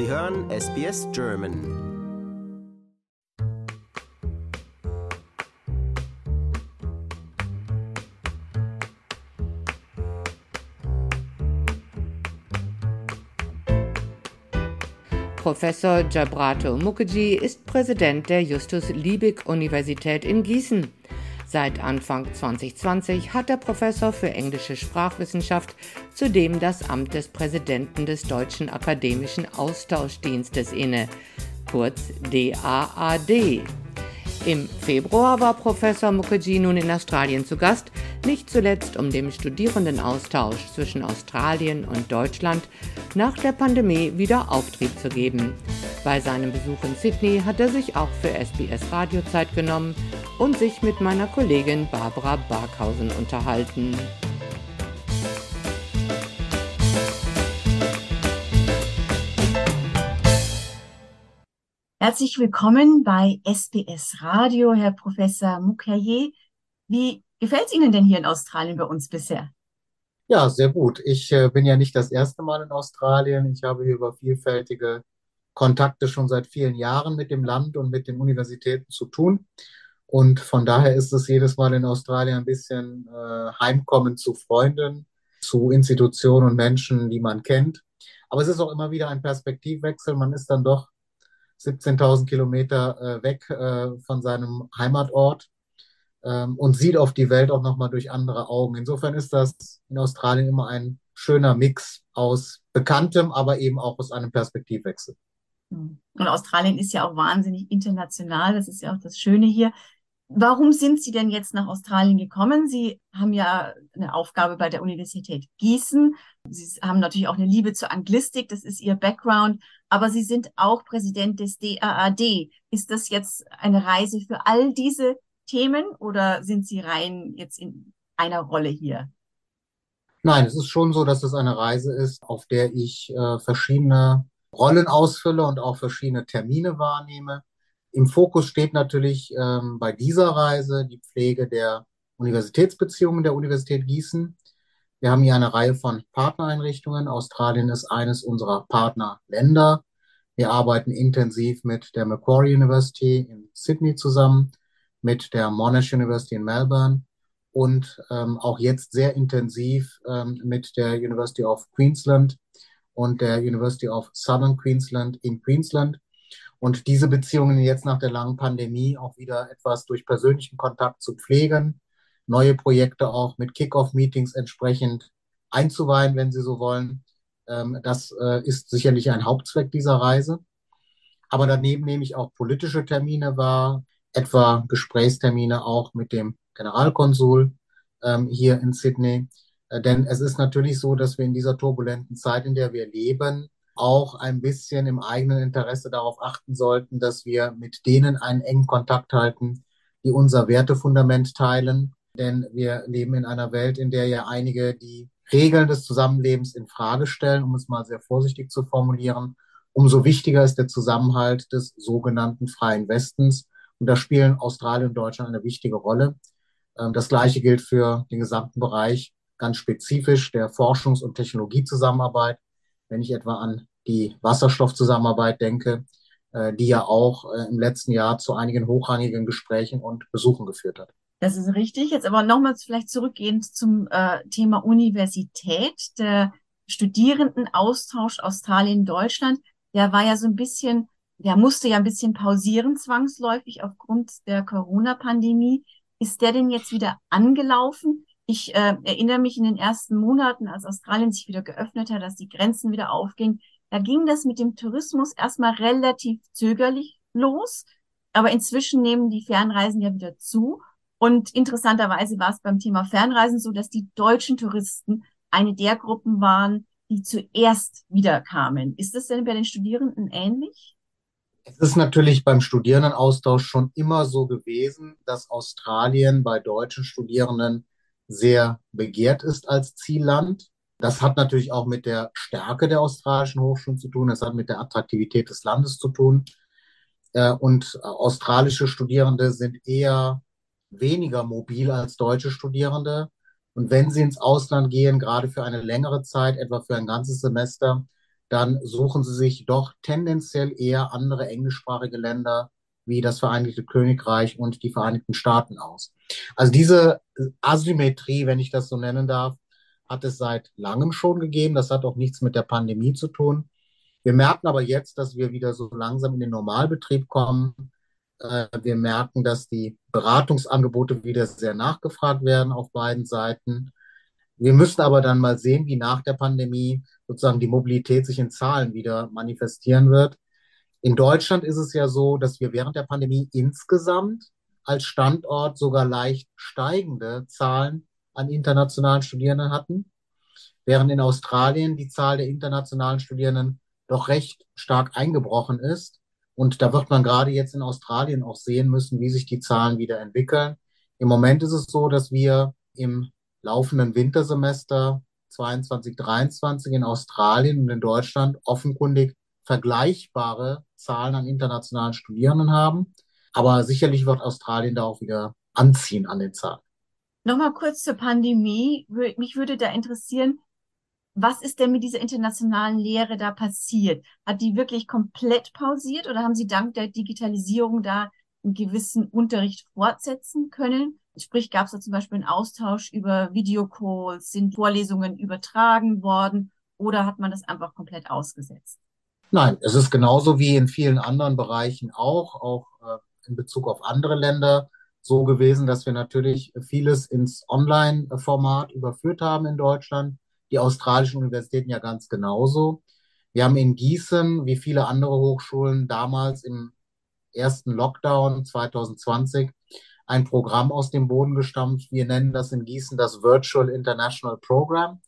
Sie hören SBS German. Professor Jabrato Mukherjee ist Präsident der Justus-Liebig-Universität in Gießen. Seit Anfang 2020 hat der Professor für englische Sprachwissenschaft zudem das Amt des Präsidenten des Deutschen Akademischen Austauschdienstes inne, kurz DAAD. Im Februar war Professor Mukherjee nun in Australien zu Gast, nicht zuletzt um dem Studierendenaustausch zwischen Australien und Deutschland nach der Pandemie wieder Auftrieb zu geben. Bei seinem Besuch in Sydney hat er sich auch für SBS Radio Zeit genommen und sich mit meiner Kollegin Barbara Barkhausen unterhalten. Herzlich willkommen bei SBS Radio, Herr Professor Mukherjee. Wie gefällt es Ihnen denn hier in Australien bei uns bisher? Ja, sehr gut. Ich äh, bin ja nicht das erste Mal in Australien. Ich habe hier über vielfältige Kontakte schon seit vielen Jahren mit dem Land und mit den Universitäten zu tun. Und von daher ist es jedes Mal in Australien ein bisschen äh, Heimkommen zu Freunden, zu Institutionen und Menschen, die man kennt. Aber es ist auch immer wieder ein Perspektivwechsel. Man ist dann doch 17.000 Kilometer äh, weg äh, von seinem Heimatort ähm, und sieht auf die Welt auch nochmal durch andere Augen. Insofern ist das in Australien immer ein schöner Mix aus Bekanntem, aber eben auch aus einem Perspektivwechsel. Und Australien ist ja auch wahnsinnig international. Das ist ja auch das Schöne hier. Warum sind Sie denn jetzt nach Australien gekommen? Sie haben ja eine Aufgabe bei der Universität Gießen. Sie haben natürlich auch eine Liebe zur Anglistik, das ist Ihr Background, aber Sie sind auch Präsident des DAAD. Ist das jetzt eine Reise für all diese Themen oder sind Sie rein jetzt in einer Rolle hier? Nein, es ist schon so, dass es eine Reise ist, auf der ich äh, verschiedene Rollen ausfülle und auch verschiedene Termine wahrnehme. Im Fokus steht natürlich ähm, bei dieser Reise die Pflege der Universitätsbeziehungen der Universität Gießen. Wir haben hier eine Reihe von Partnereinrichtungen. Australien ist eines unserer Partnerländer. Wir arbeiten intensiv mit der Macquarie University in Sydney zusammen, mit der Monash University in Melbourne und ähm, auch jetzt sehr intensiv ähm, mit der University of Queensland und der University of Southern Queensland in Queensland. Und diese Beziehungen jetzt nach der langen Pandemie auch wieder etwas durch persönlichen Kontakt zu pflegen, neue Projekte auch mit Kick-off-Meetings entsprechend einzuweihen, wenn Sie so wollen. Ähm, das äh, ist sicherlich ein Hauptzweck dieser Reise. Aber daneben nehme ich auch politische Termine wahr, etwa Gesprächstermine auch mit dem Generalkonsul ähm, hier in Sydney. Äh, denn es ist natürlich so, dass wir in dieser turbulenten Zeit, in der wir leben, auch ein bisschen im eigenen Interesse darauf achten sollten, dass wir mit denen einen engen Kontakt halten, die unser Wertefundament teilen. Denn wir leben in einer Welt, in der ja einige die Regeln des Zusammenlebens in Frage stellen, um es mal sehr vorsichtig zu formulieren. Umso wichtiger ist der Zusammenhalt des sogenannten freien Westens. Und da spielen Australien und Deutschland eine wichtige Rolle. Ähm, das Gleiche gilt für den gesamten Bereich ganz spezifisch der Forschungs- und Technologiezusammenarbeit. Wenn ich etwa an die Wasserstoffzusammenarbeit denke, äh, die ja auch äh, im letzten Jahr zu einigen hochrangigen Gesprächen und Besuchen geführt hat. Das ist richtig. Jetzt aber nochmals vielleicht zurückgehend zum äh, Thema Universität. Der Studierendenaustausch Australien-Deutschland, der war ja so ein bisschen, der musste ja ein bisschen pausieren zwangsläufig aufgrund der Corona-Pandemie. Ist der denn jetzt wieder angelaufen? Ich äh, erinnere mich in den ersten Monaten, als Australien sich wieder geöffnet hat, dass die Grenzen wieder aufgingen, da ging das mit dem Tourismus erstmal relativ zögerlich los, aber inzwischen nehmen die Fernreisen ja wieder zu. Und interessanterweise war es beim Thema Fernreisen so, dass die deutschen Touristen eine der Gruppen waren, die zuerst wiederkamen. Ist das denn bei den Studierenden ähnlich? Es ist natürlich beim Studierendenaustausch schon immer so gewesen, dass Australien bei deutschen Studierenden sehr begehrt ist als Zielland. Das hat natürlich auch mit der Stärke der australischen Hochschulen zu tun. Das hat mit der Attraktivität des Landes zu tun. Äh, und australische Studierende sind eher weniger mobil als deutsche Studierende. Und wenn sie ins Ausland gehen, gerade für eine längere Zeit, etwa für ein ganzes Semester, dann suchen sie sich doch tendenziell eher andere englischsprachige Länder wie das Vereinigte Königreich und die Vereinigten Staaten aus. Also diese Asymmetrie, wenn ich das so nennen darf, hat es seit langem schon gegeben. Das hat auch nichts mit der Pandemie zu tun. Wir merken aber jetzt, dass wir wieder so langsam in den Normalbetrieb kommen. Äh, wir merken, dass die Beratungsangebote wieder sehr nachgefragt werden auf beiden Seiten. Wir müssen aber dann mal sehen, wie nach der Pandemie sozusagen die Mobilität sich in Zahlen wieder manifestieren wird. In Deutschland ist es ja so, dass wir während der Pandemie insgesamt als Standort sogar leicht steigende Zahlen an internationalen Studierenden hatten, während in Australien die Zahl der internationalen Studierenden doch recht stark eingebrochen ist. Und da wird man gerade jetzt in Australien auch sehen müssen, wie sich die Zahlen wieder entwickeln. Im Moment ist es so, dass wir im laufenden Wintersemester 22, 23 in Australien und in Deutschland offenkundig vergleichbare Zahlen an internationalen Studierenden haben. Aber sicherlich wird Australien da auch wieder anziehen an den Zahlen. Nochmal kurz zur Pandemie. Mich würde da interessieren, was ist denn mit dieser internationalen Lehre da passiert? Hat die wirklich komplett pausiert oder haben Sie dank der Digitalisierung da einen gewissen Unterricht fortsetzen können? Sprich, gab es da zum Beispiel einen Austausch über Videocalls? Sind Vorlesungen übertragen worden oder hat man das einfach komplett ausgesetzt? Nein, es ist genauso wie in vielen anderen Bereichen auch, auch äh, in Bezug auf andere Länder so gewesen, dass wir natürlich vieles ins Online-Format überführt haben in Deutschland. Die australischen Universitäten ja ganz genauso. Wir haben in Gießen, wie viele andere Hochschulen, damals im ersten Lockdown 2020 ein Programm aus dem Boden gestampft. Wir nennen das in Gießen das Virtual International Program.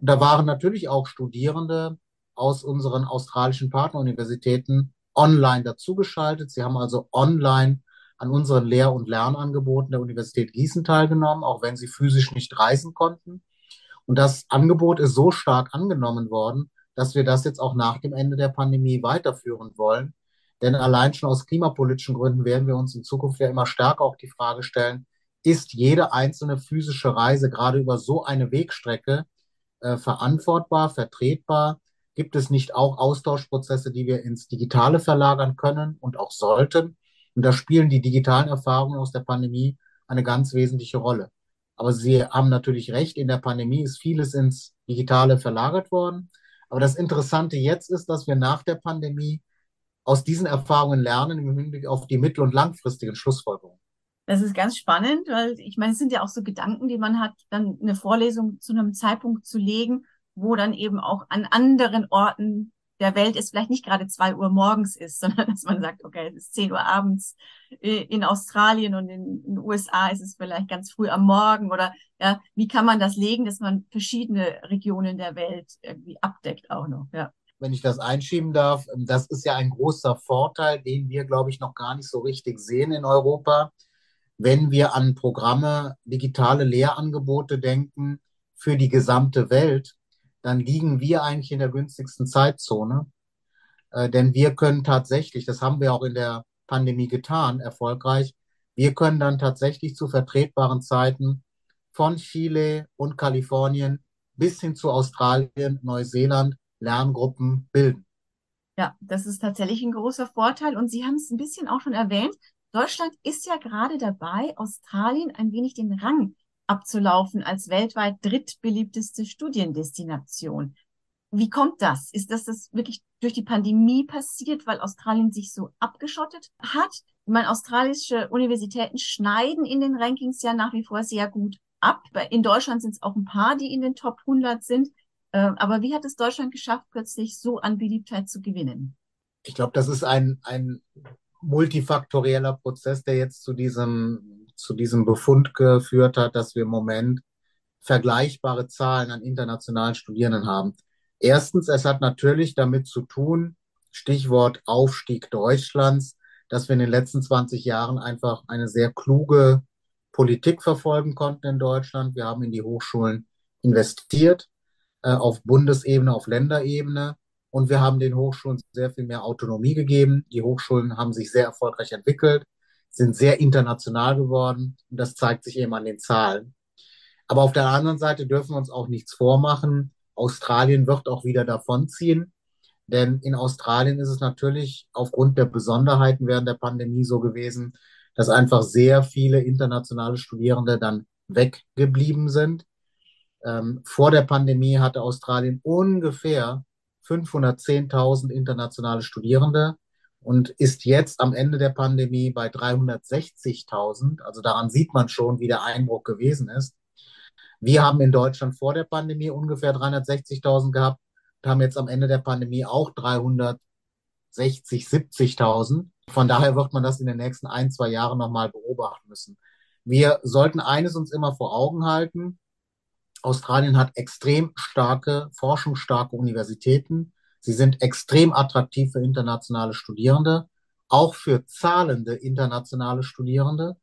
Und da waren natürlich auch Studierende aus unseren australischen Partneruniversitäten online dazugeschaltet. Sie haben also online an unseren Lehr- und Lernangeboten der Universität Gießen teilgenommen, auch wenn sie physisch nicht reisen konnten. Und das Angebot ist so stark angenommen worden, dass wir das jetzt auch nach dem Ende der Pandemie weiterführen wollen. Denn allein schon aus klimapolitischen Gründen werden wir uns in Zukunft ja immer stärker auch die Frage stellen, ist jede einzelne physische Reise gerade über so eine Wegstrecke äh, verantwortbar, vertretbar? Gibt es nicht auch Austauschprozesse, die wir ins Digitale verlagern können und auch sollten? Und da spielen die digitalen Erfahrungen aus der Pandemie eine ganz wesentliche Rolle. Aber Sie haben natürlich recht, in der Pandemie ist vieles ins Digitale verlagert worden. Aber das Interessante jetzt ist, dass wir nach der Pandemie aus diesen Erfahrungen lernen im Hinblick auf die mittel- und langfristigen Schlussfolgerungen. Das ist ganz spannend, weil ich meine, es sind ja auch so Gedanken, die man hat, dann eine Vorlesung zu einem Zeitpunkt zu legen, wo dann eben auch an anderen Orten der Welt es vielleicht nicht gerade zwei Uhr morgens ist, sondern dass man sagt, okay, es ist zehn Uhr abends in Australien und in den USA ist es vielleicht ganz früh am Morgen oder ja, wie kann man das legen, dass man verschiedene Regionen der Welt irgendwie abdeckt auch noch, ja wenn ich das einschieben darf, ähm, das ist ja ein großer Vorteil, den wir, glaube ich, noch gar nicht so richtig sehen in Europa. Wenn wir an Programme, digitale Lehrangebote denken für die gesamte Welt, dann liegen wir eigentlich in der günstigsten Zeitzone. Äh, denn wir können tatsächlich, das haben wir auch in der Pandemie getan, erfolgreich, wir können dann tatsächlich zu vertretbaren Zeiten von Chile und Kalifornien bis hin zu Australien, Neuseeland Lerngruppen bilden. Ja, das ist tatsächlich ein großer Vorteil. Und Sie haben es ein bisschen auch schon erwähnt. Deutschland ist ja gerade dabei, Australien ein wenig den Rang abzulaufen als weltweit drittbeliebteste Studiendestination. Wie kommt das? Ist das das wirklich durch die Pandemie passiert, weil Australien sich so abgeschottet hat? Ich meine, australische Universitäten schneiden in den Rankings ja nach wie vor sehr gut ab. In Deutschland sind es auch ein paar, die in den Top 100 sind. Ähm, aber wie hat es Deutschland geschafft, plötzlich so an Beliebtheit zu gewinnen? Ich glaube, das ist ein, ein multifaktorieller Prozess, der jetzt zu diesem, zu diesem Befund geführt hat, dass wir im Moment vergleichbare Zahlen an internationalen Studierenden haben. Erstens, es hat natürlich damit zu tun, Stichwort Aufstieg Deutschlands, dass wir in den letzten 20 Jahren einfach eine sehr kluge Politik verfolgen konnten in Deutschland. Wir haben in die Hochschulen investiert äh, auf Bundesebene, auf Länderebene. Und wir haben den Hochschulen sehr viel mehr Autonomie gegeben. Die Hochschulen haben sich sehr erfolgreich entwickelt, sind sehr international geworden. Und das zeigt sich eben an den Zahlen. Aber auf der anderen Seite dürfen wir uns auch nichts vormachen. Australien wird auch wieder davonziehen. Denn in Australien ist es natürlich aufgrund der Besonderheiten während der Pandemie so gewesen, dass einfach sehr viele internationale Studierende dann weggeblieben sind. Ähm, vor der Pandemie hatte Australien ungefähr 510.000 internationale Studierende und ist jetzt am Ende der Pandemie bei 360.000. Also daran sieht man schon, wie der Einbruch gewesen ist. Wir haben in Deutschland vor der Pandemie ungefähr 360.000 gehabt und haben jetzt am Ende der Pandemie auch 360, 70.000. Von daher wird man das in den nächsten ein, zwei Jahren nochmal beobachten müssen. Wir sollten eines uns immer vor Augen halten. Australien hat extrem starke, forschungsstarke Universitäten. Sie sind extrem attraktiv für internationale Studierende, auch für zahlende internationale Studierende.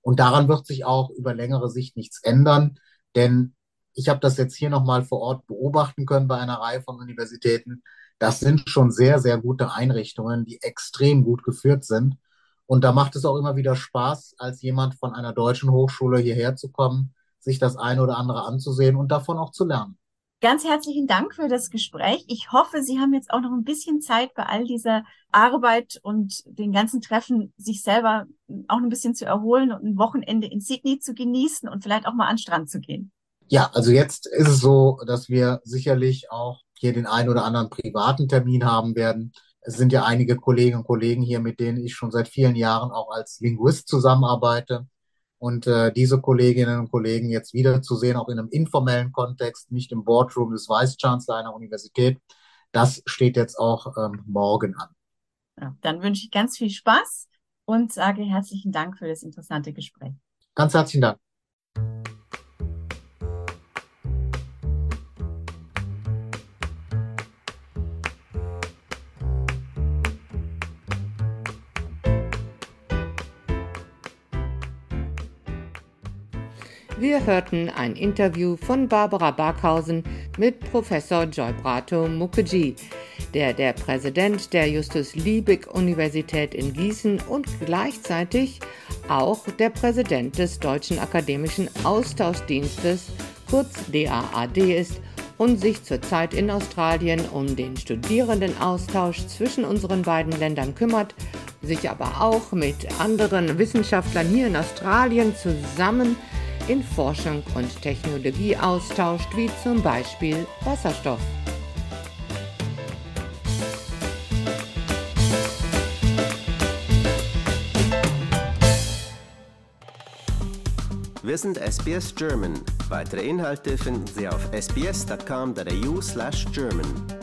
Und daran wird sich auch über längere Sicht nichts ändern, denn ich habe das jetzt hier nochmal vor Ort beobachten können bei einer Reihe von Universitäten. Das sind schon sehr, sehr gute Einrichtungen, die extrem gut geführt sind. Und da macht es auch immer wieder Spaß, als jemand von einer deutschen Hochschule hierher zu kommen, sich das eine oder andere anzusehen und davon auch zu lernen. Ganz herzlichen Dank für das Gespräch. Ich hoffe, Sie haben jetzt auch noch ein bisschen Zeit bei all dieser Arbeit und den ganzen Treffen, sich selber auch ein bisschen zu erholen und ein Wochenende in Sydney zu genießen und vielleicht auch mal an den Strand zu gehen. Ja, also jetzt ist es so, dass wir sicherlich auch hier den einen oder anderen privaten Termin haben werden. Es sind ja einige Kolleginnen und Kollegen hier, mit denen ich schon seit vielen Jahren auch als Linguist zusammenarbeite. Und äh, diese Kolleginnen und Kollegen jetzt wiederzusehen, auch in einem informellen Kontext, nicht im Boardroom des Vice-Chancellor einer Universität, das steht jetzt auch ähm, morgen an. Ja, dann wünsche ich ganz viel Spaß und sage herzlichen Dank für das interessante Gespräch. Ganz herzlichen Dank. Wir hörten ein Interview von Barbara Barkhausen mit Professor Joybrato Mukherjee, der der Präsident der Justus Liebig Universität in Gießen und gleichzeitig auch der Präsident des Deutschen Akademischen Austauschdienstes, kurz DAAD, ist und sich zurzeit in Australien um den Studierendenaustausch zwischen unseren beiden Ländern kümmert, sich aber auch mit anderen Wissenschaftlern hier in Australien zusammen in Forschung und Technologie austauscht, wie zum Beispiel Wasserstoff. Wir sind SBS German. Weitere Inhalte finden Sie auf sbs.com.au/german.